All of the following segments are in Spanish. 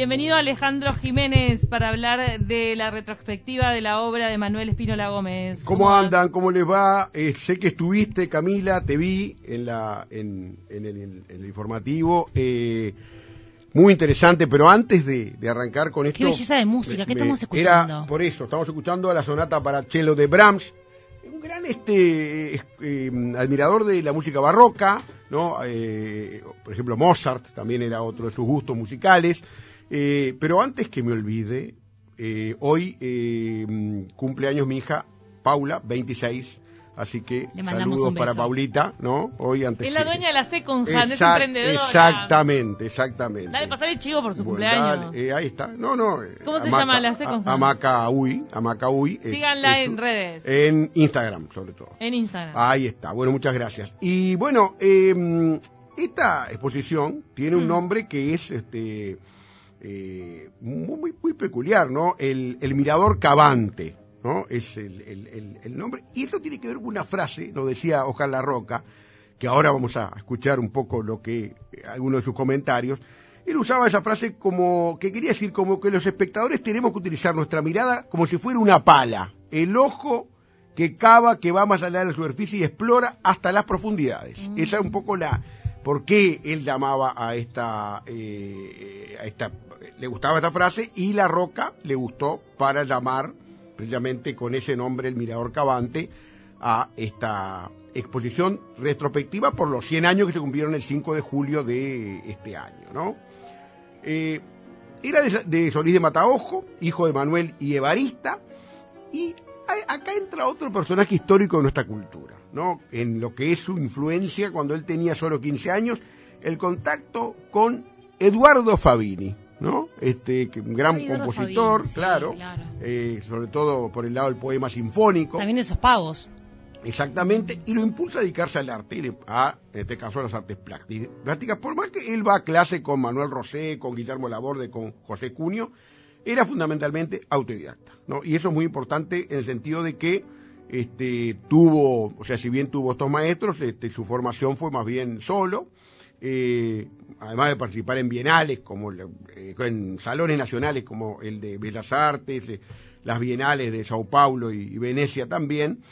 Bienvenido Alejandro Jiménez para hablar de la retrospectiva de la obra de Manuel Espínola Gómez. ¿Cómo, andan? ¿Cómo les va? Eh, sé que estuviste, Camila, te vi en, la, en, el, informativo. Eh, muy interesante, pero antes de, arrancar con esto... Qué belleza de música, ¿qué estamos escuchando? Era, por eso, estamos escuchando la sonata para cello de Brahms, un gran este eh, admirador de la música barroca, ¿no? por ejemplo, Mozart también era otro de sus gustos musicales. Eh, pero antes que me olvide, eh, hoy eh, cumple años mi hija Paula, 26. Así que saludos para Paulita, ¿no? Hoy antes. Es la dueña de la Second es emprendedora. Exactamente, exactamente. Dale, pasar el chivo por su cumpleaños. ahí está. No, no. ¿Cómo se llama la Second Amaca Uy. Amaca Uy. Síganla en redes. En Instagram, sobre todo. En Instagram. Ahí está. Bueno, muchas gracias. Y bueno, esta exposición tiene un mm. nombre que es este eh, muy, muy peculiar, ¿no? El, mirador cavante, ¿no? Es el, nombre. Y esto tiene que ver con una frase, lo decía Ojalá Roca, que ahora vamos a escuchar un poco lo que, algunos de sus comentarios. Él usaba esa frase como, que quería decir como que los espectadores tenemos que utilizar nuestra mirada como si fuera una pala, el ojo que cava, que va más allá de la superficie y explora hasta las profundidades. Mm. Esa es un poco la, por qué él llamaba a esta, eh, a esta le gustaba esta frase y La Roca le gustó para llamar precisamente con ese nombre el Mirador Cavante a esta exposición retrospectiva por los 100 años que se cumplieron el 5 de julio de este año, ¿no? Eh, era de, Solís de Mataojo, hijo de Manuel y Evarista, y acá entra otro personaje histórico de nuestra cultura, ¿no? En lo que es su influencia cuando él tenía solo 15 años, el contacto con Eduardo Fabini, ¿no? Este, un gran compositor, claro, eh, sobre todo por el lado del poema sinfónico. También esos pagos. Exactamente, y lo impulsa a dedicarse al arte, a, en este caso a las artes plásticas. Por más que él va a clase con Manuel Rosé, con Guillermo Laborde, con José Cunio, era fundamentalmente autodidacta, ¿no? Y eso es muy importante en el sentido de que este, tuvo, o sea, si bien tuvo estos maestros, este, su formación fue más bien solo, eh, además de participar en bienales, como eh, en salones nacionales como el de Bellas Artes, eh, las bienales de Sao Paulo y, Venecia también,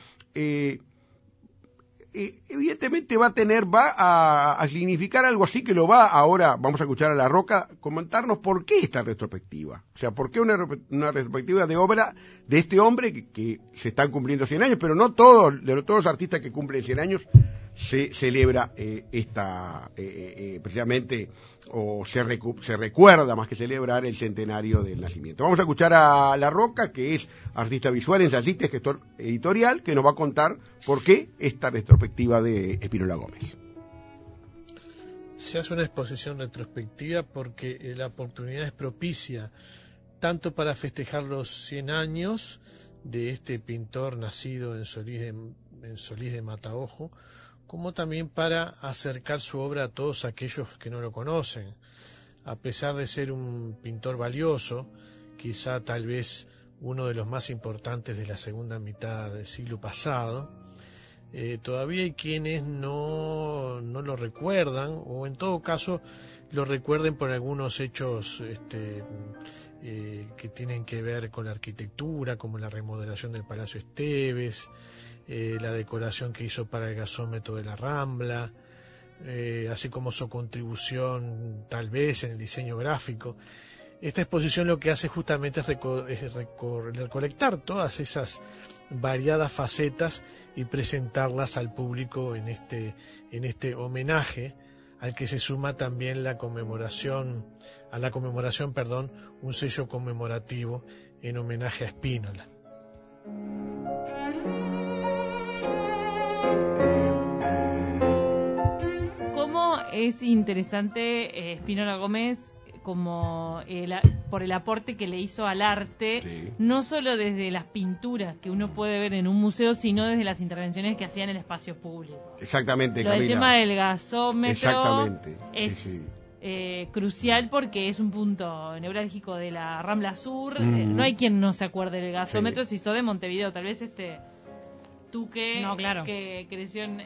evidentemente va a tener, va a, significar algo así que lo va ahora, vamos a escuchar a La Roca, comentarnos por qué esta retrospectiva. O sea, por qué una, retrospectiva de obra de este hombre que, se están cumpliendo 100 años, pero no todos, de todos los artistas que cumplen 100 años se celebra eh, esta, eh, eh, precisamente, o se, recuerda más que celebrar el centenario del nacimiento. Vamos a escuchar a La Roca, que es artista visual, ensayista y gestor editorial, que nos va a contar por qué esta retrospectiva de Espinola Gómez. Se hace una exposición retrospectiva porque la oportunidad es propicia tanto para festejar los 100 años de este pintor nacido en Solís de, en Solís de Mataojo, como también para acercar su obra a todos aquellos que no lo conocen. A pesar de ser un pintor valioso, quizá tal vez uno de los más importantes de la segunda mitad del siglo pasado, eh, todavía hay quienes no, no, lo recuerdan o en todo caso lo recuerden por algunos hechos este, eh, que tienen que ver con la arquitectura, como la remodelación del Palacio Esteves, eh, la decoración que hizo para el gasómetro de la Rambla, eh, así como su contribución tal vez en el diseño gráfico. Esta exposición lo que hace justamente es, recolectar todas esas variadas facetas y presentarlas al público en este, en este homenaje al que se suma también la conmemoración, a la conmemoración, perdón, un sello conmemorativo en homenaje a Spínola. Es interesante eh, Espinola Gómez como por el aporte que le hizo al arte, no solo desde las pinturas que uno puede ver en un museo, sino desde las intervenciones que hacía en el espacio público. Exactamente, Lo del tema del gasómetro Exactamente. es eh, crucial porque es un punto neurálgico de la Rambla Sur. Eh, no hay quien no se acuerde del gasómetro si sos de Montevideo. Tal vez este tú que, que creció en,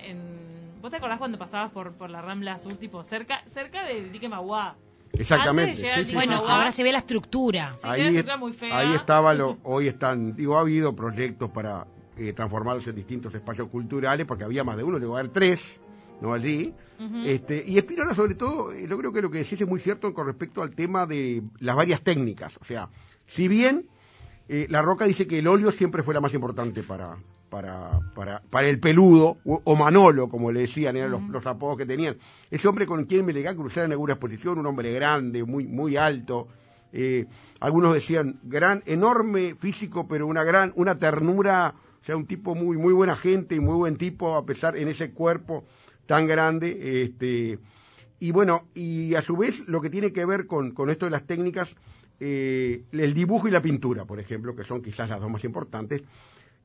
¿Vos te acordás cuando pasabas por, por la Rambla Sur, tipo cerca cerca del dique Maguá? Exactamente. bueno, ahora se ve la estructura. ahí, ahí estaba lo, hoy están, digo, ha habido proyectos para eh, transformarlos en distintos espacios culturales, porque había más de uno, llegó a haber tres, ¿no? Allí. este, y Espinola, sobre todo, eh, yo creo que lo que decís es muy cierto con respecto al tema de las varias técnicas. O sea, si bien eh, La Roca dice que el óleo siempre fue la más importante para, para, para, para el peludo, o, Manolo, como le decían, eran los, apodos que tenían. Ese hombre con quien me llegué a cruzar en alguna exposición, un hombre grande, muy, muy alto. Eh, algunos decían gran, enorme físico, pero una gran, una ternura, o sea, un tipo muy, muy buena gente y muy buen tipo, a pesar en ese cuerpo tan grande. Este, y bueno, y a su vez lo que tiene que ver con, con esto de las técnicas, eh, el dibujo y la pintura, por ejemplo, que son quizás las dos más importantes,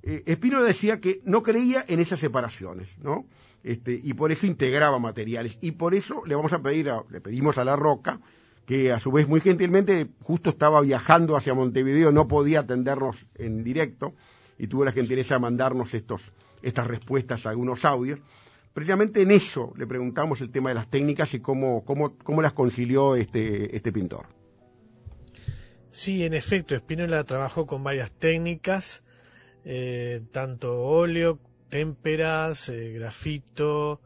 eh, Espino decía que no creía en esas separaciones, ¿no? Este, y por eso integraba materiales. Y por eso le vamos a pedir, le pedimos a La Roca, que a su vez muy gentilmente justo estaba viajando hacia Montevideo, no podía atendernos en directo, y tuvo la gentileza de mandarnos estos, estas respuestas a algunos audios. Precisamente en eso le preguntamos el tema de las técnicas y cómo, cómo, cómo las concilió este, este pintor. Sí, en efecto, Espinola trabajó con varias técnicas eh, tanto óleo, témperas, eh, grafito,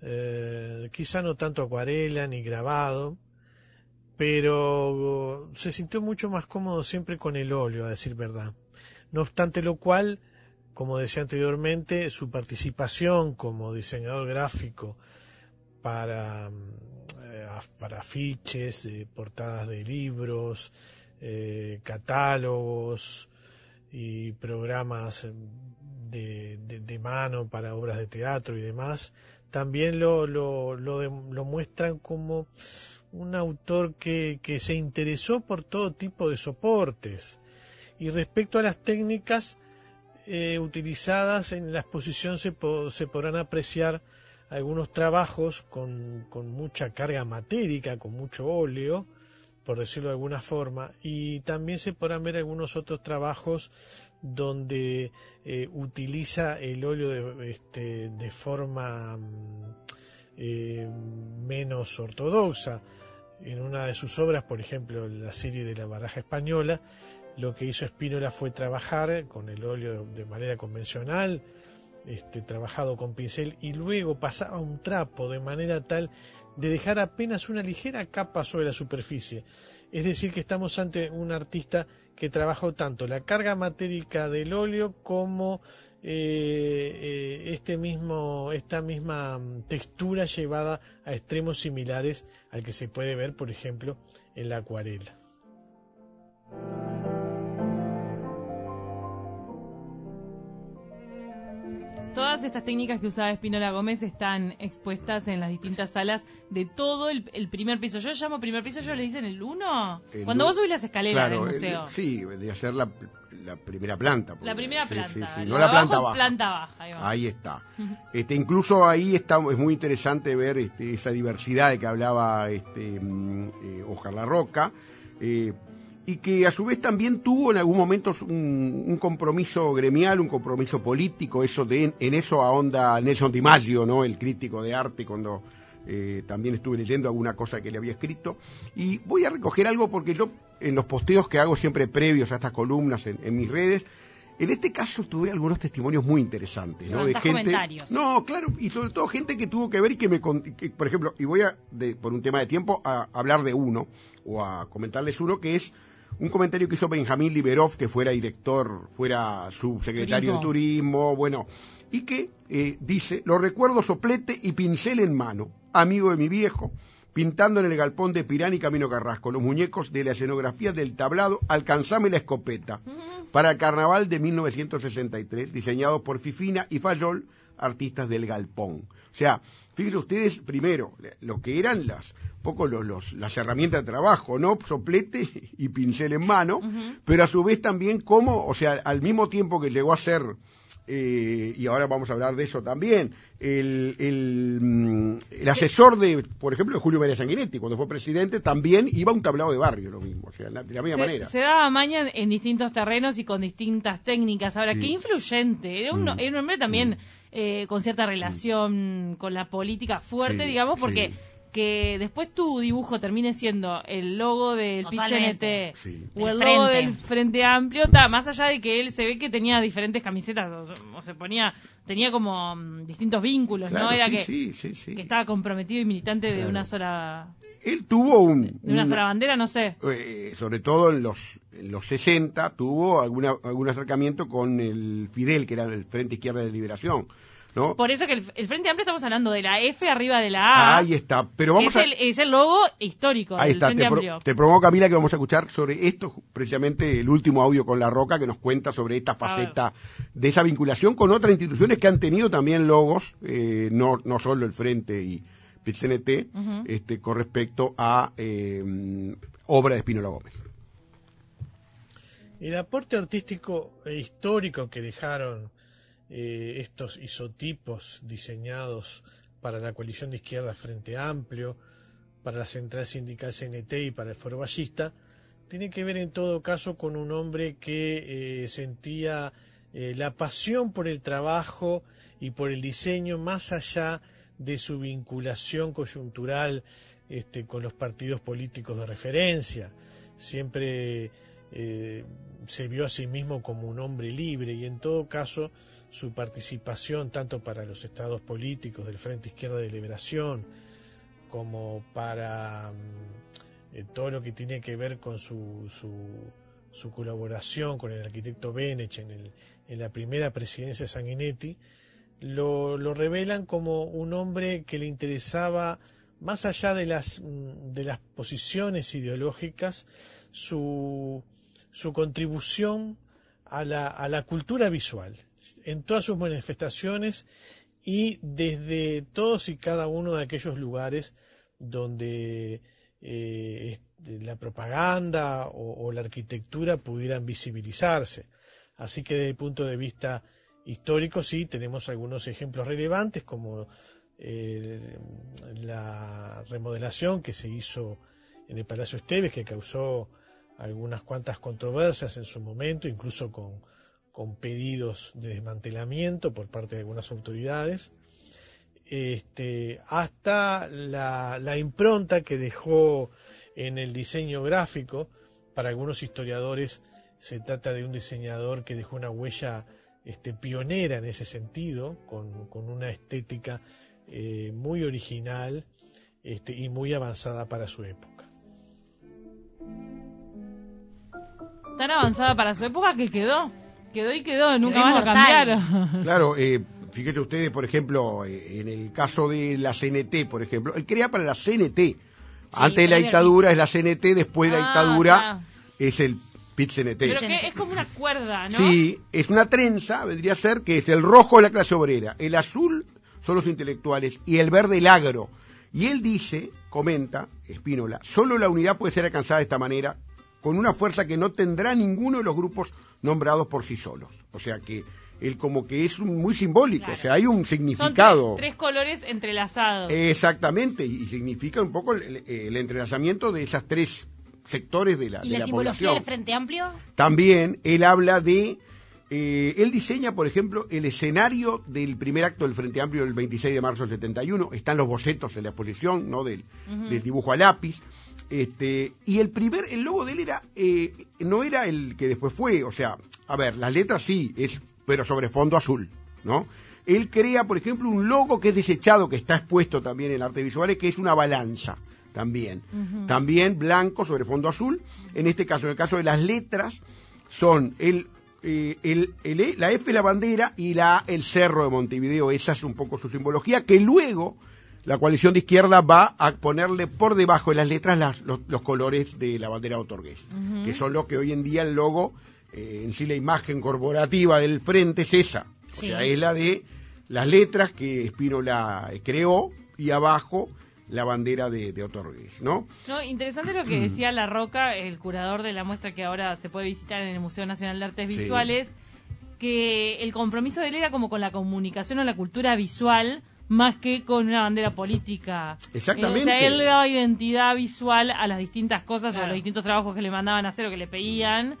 eh, quizá no tanto acuarela ni grabado, pero se sintió mucho más cómodo siempre con el óleo, a decir verdad. No obstante lo cual, como decía anteriormente, su participación como diseñador gráfico para, para afiches, portadas de libros, catálogos, y programas de, de, mano para obras de teatro y demás, también lo, lo, lo, muestran como un autor que, que, se interesó por todo tipo de soportes. Y respecto a las técnicas eh, utilizadas en la exposición se, se, podrán apreciar algunos trabajos con, con mucha carga matérica, con mucho óleo, por decirlo de alguna forma, y también se podrán ver algunos otros trabajos donde eh, utiliza el óleo de, este, de forma mm, eh, menos ortodoxa. En una de sus obras, por ejemplo, la serie de la baraja española, lo que hizo Espínola fue trabajar con el óleo de manera convencional, este, trabajado con pincel, y luego pasaba un trapo de manera tal de dejar apenas una ligera capa sobre la superficie. Es decir, que estamos ante un artista que trabajó tanto la carga matérica del óleo como eh, eh, este mismo, esta misma mm, textura llevada a extremos similares al que se puede ver, por ejemplo, en la acuarela. Todas estas técnicas que usaba Espinola Gómez están expuestas en las distintas salas de todo el, primer piso. Yo llamo primer piso, ¿yo le dicen el uno? Cuando vos subís las escaleras del museo. sí, debería ser la, primera planta. la primera planta. no la planta baja. Planta baja ahí, está. este, incluso ahí está, es muy interesante ver este, esa diversidad de que hablaba este, mm, eh, Ojalá Roca. Eh, y que a su vez también tuvo en algún momento un, compromiso gremial, un compromiso político, eso de, en eso ahonda Nelson Di Maggio, ¿no? el crítico de arte, cuando eh, también estuve leyendo alguna cosa que le había escrito. Y voy a recoger algo porque yo, en los posteos que hago siempre previos a estas columnas en, mis redes, en este caso tuve algunos testimonios muy interesantes, ¿no? De gente. No, claro, y sobre todo gente que tuvo que ver y que me. por ejemplo, y voy a, por un tema de tiempo, a hablar de uno, o a comentarles uno que es un comentario que hizo Benjamín Liberov, que fuera director, fuera subsecretario de turismo, bueno, y que eh, dice, lo recuerdo soplete y pincel en mano, amigo de mi viejo, pintando en el galpón de Pirán y Camino Carrasco, los muñecos de la escenografía del tablado Alcanzame la escopeta, para el carnaval de 1963, diseñados por Fifina y Fayol, artistas del galpón. O sea, fíjense ustedes primero lo que eran las poco los, las herramientas de trabajo, ¿no? Soplete y pincel en mano, pero a su vez también cómo, o sea, al mismo tiempo que llegó a ser eh, y ahora vamos a hablar de eso también, el, el, mm, el, asesor de, por ejemplo, de Julio María Sanguinetti, cuando fue presidente, también iba a un tablado de barrio, lo mismo, o sea, de la misma manera. Se daba maña en distintos terrenos y con distintas técnicas. Ahora, qué influyente, era un, mm. era un hombre también mm. eh, con cierta relación con la política fuerte, digamos, porque que después tu dibujo termine siendo el logo del PCNT o el logo del Frente Amplio, más allá de que él se ve que tenía diferentes camisetas, o, se ponía, tenía como mm, distintos vínculos, ¿no? Era que, que, estaba comprometido y militante de una sola... Él tuvo un... De una sola bandera, no sé. Eh, sobre todo en los, en los 60 tuvo alguna, algún acercamiento con el Fidel, que era el Frente Izquierda de Liberación por eso que el, Frente Amplio estamos hablando de la F arriba de la A. Ahí está, pero vamos es El, es el logo histórico Ahí está, Frente te, Amplio. te propongo Camila que vamos a escuchar sobre esto, precisamente el último audio con La Roca que nos cuenta sobre esta faceta de esa vinculación con otras instituciones que han tenido también logos, eh, no, no solo el Frente y PCNT, este, con respecto a eh, obra de Espinola Gómez. El aporte artístico e histórico que dejaron eh, estos isotipos diseñados para la coalición de izquierda Frente Amplio, para la Central Sindical CNT y para el Foro Ballista, tiene que ver en todo caso con un hombre que eh, sentía eh, la pasión por el trabajo y por el diseño más allá de su vinculación coyuntural este, con los partidos políticos de referencia. Siempre se vio a sí mismo como un hombre libre y en todo caso su participación tanto para los estados políticos del Frente Izquierda de Liberación como para mm, eh, todo lo que tiene que ver con su, su, colaboración con el arquitecto Benech en, el, en la primera presidencia de Sanguinetti, lo, lo, revelan como un hombre que le interesaba, más allá de las, mm, de las posiciones ideológicas, su, su contribución a la, a la cultura visual en todas sus manifestaciones y desde todos y cada uno de aquellos lugares donde eh, la propaganda o, la arquitectura pudieran visibilizarse. Así que desde el punto de vista histórico sí tenemos algunos ejemplos relevantes como eh, la remodelación que se hizo en el Palacio Esteves que causó algunas cuantas controversias en su momento, incluso con con pedidos de desmantelamiento por parte de algunas autoridades, este, hasta la, impronta que dejó en el diseño gráfico. Para algunos historiadores se trata de un diseñador que dejó una huella este, pionera en ese sentido, con, una estética eh, muy original este, y muy avanzada para su época. Tan avanzada para su época que quedó. Quedó y quedó, nunca más lo cambiaron. Claro, eh, fíjense ustedes, por ejemplo, eh, en el caso de la CNT, por ejemplo, él crea para la CNT. Antes de la dictadura es la CNT, después de la ah, dictadura es el PIT CNT. Pero que es como una cuerda, ¿no? Sí, es una trenza, vendría a ser que es el rojo de la clase obrera, el azul son los intelectuales y el verde el agro. Y él dice, comenta, Espínola, solo la unidad puede ser alcanzada de esta manera con una fuerza que no tendrá ninguno de los grupos nombrados por sí solos. O sea que él como que es muy simbólico, o sea, hay un significado. Son tres, colores entrelazados. Exactamente, y significa un poco el, entrelazamiento de esas tres sectores de la, ¿Y la, simbología del Frente Amplio? También él habla de eh, él diseña, por ejemplo, el escenario del primer acto del Frente Amplio del 26 de marzo del 71. Están los bocetos en la exposición, ¿no? Del, del dibujo a lápiz. Este, y el primer, el logo de él era, eh, no era el que después fue, o sea, a ver, las letras sí, es, pero sobre fondo azul, ¿no? Él crea, por ejemplo, un logo que es desechado, que está expuesto también en arte visuales, que es una balanza, también. También blanco sobre fondo azul. En este caso, en el caso de las letras, son el, eh, el, el, la F la bandera y la A el cerro de Montevideo. Esa es un poco su simbología, que luego la coalición de izquierda va a ponerle por debajo de las letras los, colores de la bandera otorgués, que son los que hoy en día el logo, eh, en sí la imagen corporativa del frente es esa, o sea, es la de las letras que Espínola creó y abajo la bandera de, de Otorgues, ¿no? No, interesante lo que decía La Roca, el curador de la muestra que ahora se puede visitar en el Museo Nacional de Artes Visuales, que el compromiso de él era como con la comunicación o la cultura visual más que con una bandera política. Exactamente. o sea, él le daba identidad visual a las distintas cosas a los distintos trabajos que le mandaban a hacer o que le pedían.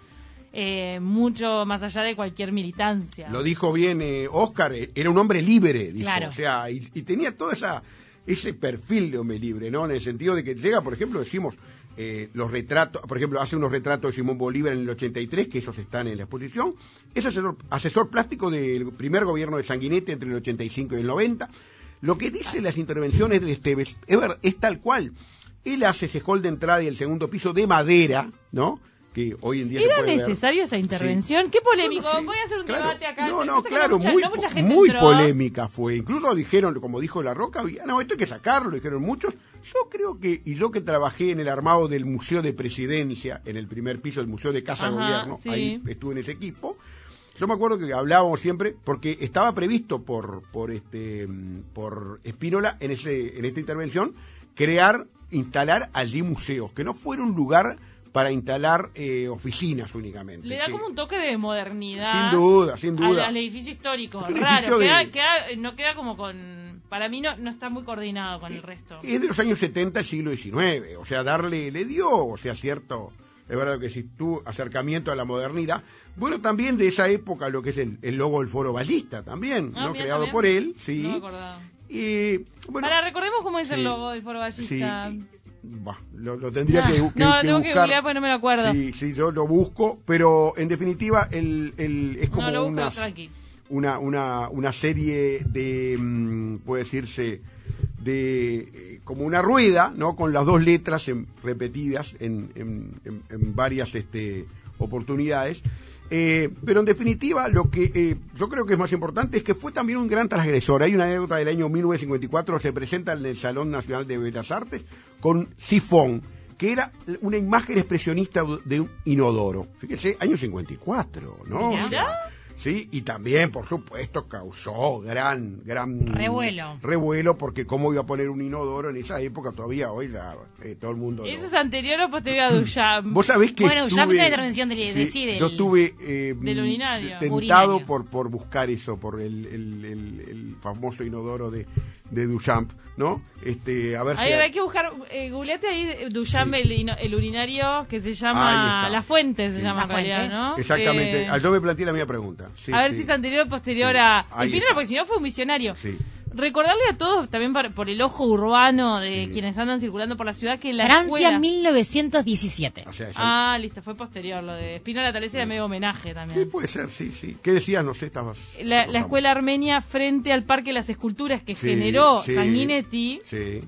Eh, mucho más allá de cualquier militancia. Lo dijo bien eh, Oscar, eh, era un hombre libre, dijo. O sea, y, y tenía toda esa ese perfil de hombre libre, ¿no? En el sentido de que llega, por ejemplo, decimos, eh, los retratos, por ejemplo, hace unos retratos de Simón Bolívar en el 83, que esos están en la exposición, es asesor, asesor plástico del primer gobierno de Sanguinete entre el 85 y el 90. Lo que dice las intervenciones de Esteves es, es tal cual. Él hace ese hall de entrada y el segundo piso de madera, ¿no? que hoy en día ¿Era necesario esa intervención? Qué polémico. Voy a hacer un debate acá. No, no, claro, muy, muy polémica fue. Incluso dijeron, como dijo La Roca, no, esto hay que sacarlo, dijeron muchos. Yo creo que, y yo que trabajé en el armado del Museo de Presidencia, en el primer piso del Museo de Casa Gobierno, ahí estuve en ese equipo. Yo me acuerdo que hablábamos siempre, porque estaba previsto por, por este, por Espínola en ese, en esta intervención, crear, instalar allí museos, que no fuera un lugar para instalar eh, oficinas únicamente. Le da como un toque de modernidad. Sin duda, sin duda. Al, edificio histórico, raro. no queda como con... Para mí no, no está muy coordinado con el resto. Es de los años 70 del siglo XIX, o sea, darle, le dio, o sea, cierto... Es verdad que si tu acercamiento a la modernidad, bueno, también de esa época lo que es el, logo del Foro Ballista también, ah, ¿no? Creado por él, sí. No y, bueno, Para, recordemos cómo es el logo del Foro Ballista. Sí, lo, tendría que, que, No, tengo que googlear porque no me lo acuerdo. Sí, sí, yo lo busco, pero en definitiva el, el es como una, una, una, serie de, mm, puede decirse, de eh, como una rueda, ¿no? Con las dos letras repetidas en, en, en varias este, oportunidades eh, pero en definitiva, lo que eh, yo creo que es más importante es que fue también un gran transgresor. Hay una anécdota del año 1954, se presenta en el Salón Nacional de Bellas Artes con Sifón, que era una imagen expresionista de un inodoro. Fíjese, año 54, ¿no? Sí, y también, por supuesto, causó gran, gran revuelo. Revuelo, porque cómo iba a poner un inodoro en esa época todavía hoy ya, eh, todo el mundo. ¿Eso es anterior o posterior a Duchamp? Vos sabés que. Bueno, Duchamp es la intervención de, sí, Yo estuve eh, tentado por, por buscar eso, por el, el, el, famoso inodoro de, de Duchamp, ¿no? Este, a ver si. hay que buscar, eh, googleate ahí Duchamp, el, el, urinario que se llama. La Fuente se llama en ¿no? Exactamente. Ah, yo me planteé la misma pregunta a ver si es anterior o posterior a. porque si no fue un visionario. Recordarle a todos, también por el ojo urbano de quienes andan circulando por la ciudad, que la Francia 1917. Ah, listo, fue posterior. Lo de Espinola tal vez era medio homenaje también. Sí, puede ser, sí, sí. ¿Qué decías? No sé, estabas... La, escuela armenia frente al Parque de las Esculturas que generó Sanguinetti. Sí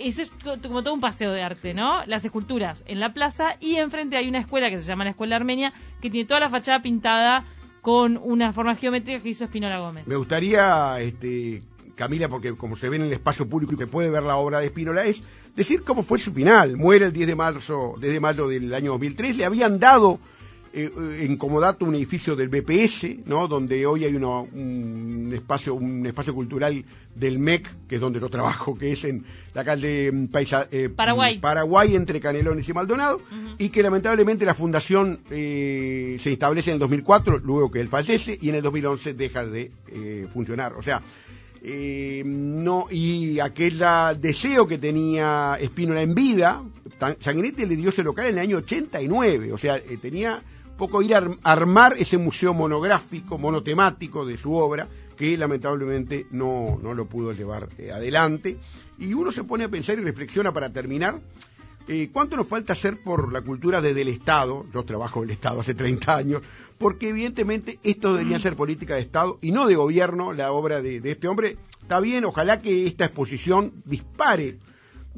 eso es como todo un paseo de arte, ¿no? Las esculturas en la plaza y enfrente hay una escuela que se llama la Escuela Armenia que tiene toda la fachada pintada con una forma geométrica que hizo Espinola Gómez. Me gustaría, este, Camila, porque como se ve en el espacio público y se puede ver la obra de Espinola, es decir cómo fue su final. Muere el 10 de marzo, desde mayo del año 2003, le habían dado eh, en comodato un edificio del BPS, ¿no? donde hoy hay un espacio un espacio cultural del MEC, que es donde yo trabajo, que es en la calle mm, Paisa, eh, Paraguay. Mm, Paraguay, entre Canelones y Maldonado, y que lamentablemente la fundación eh, se establece en el 2004, luego que él fallece, y en el 2011 deja de funcionar. O sea, no y aquel deseo que tenía Espínola en vida, Sanguinetti le dio ese local en el año 89, o sea, tenía poco ir a armar ese museo monográfico, monotemático de su obra, que lamentablemente no, no lo pudo llevar eh, adelante. Y uno se pone a pensar y reflexiona para terminar, eh, ¿cuánto nos falta hacer por la cultura desde el Estado? Yo trabajo en el Estado hace 30 años, porque evidentemente esto debería ser política de Estado y no de gobierno, la obra de, este hombre. Está bien, ojalá que esta exposición dispare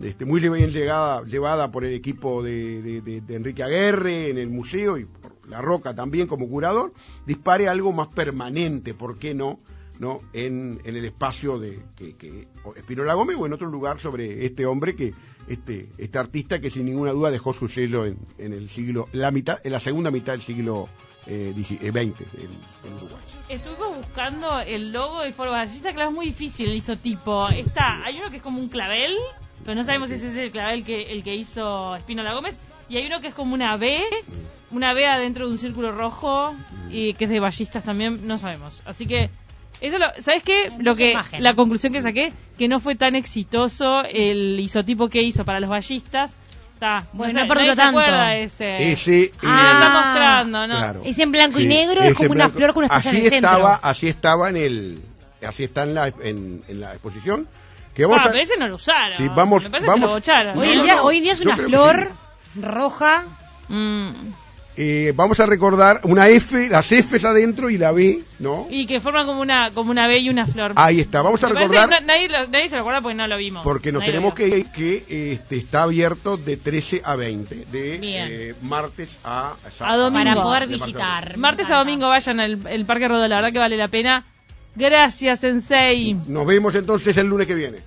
este, muy bien llegada, llevada por el equipo de, de, Enrique Aguerre en el museo y por La Roca también como curador, dispare algo más permanente, ¿por qué no? ¿no? En, en el espacio de que, que Espinola Gómez o en otro lugar sobre este hombre que este este artista que sin ninguna duda dejó su sello en, en el siglo la mitad en la segunda mitad del siglo eh, eh, 20 en, en Uruguay. Estuvimos buscando el logo del foro ballista, claro, es muy difícil el isotipo. Está, hay uno que es como un clavel, pero no sabemos si ese es el clavel que el que hizo Espinola Gómez, y hay uno que es como una B, una B adentro de un círculo rojo y que es de ballistas también, no sabemos. Así que eso lo, ¿sabes qué? Lo que imagen. la conclusión que saqué que no fue tan exitoso el isotipo que hizo para los ballistas. Está, Bueno, no tanto. de ese. Ese eh, Ah, lo está mostrando, ¿no? Claro. Es en blanco y negro, es como una flor con una estrella así en el centro. estaba, así estaba en el, así está en la, en, en la exposición. Que vamos Ah, a, pero ese no lo usaron. Sí, vamos- Me parece vamos- que lo bocharon. Hoy, No, en no, día, no. hoy en día es una flor roja. Mm. eh, vamos a recordar una F, las Fs adentro y la B, ¿no? Y que forman como una como una B y una flor. Ahí está, vamos a Me recordar no- nadie, lo- nadie se lo acuerda porque no lo vimos. porque nos Nadie tenemos que ir que este, está abierto de 13 a 20, de eh, martes a, A domingo. Para poder visitar. Martes a domingo vayan al el Parque Rodó, la verdad que vale la pena. Gracias, Sensei. Nos vemos entonces el lunes que viene.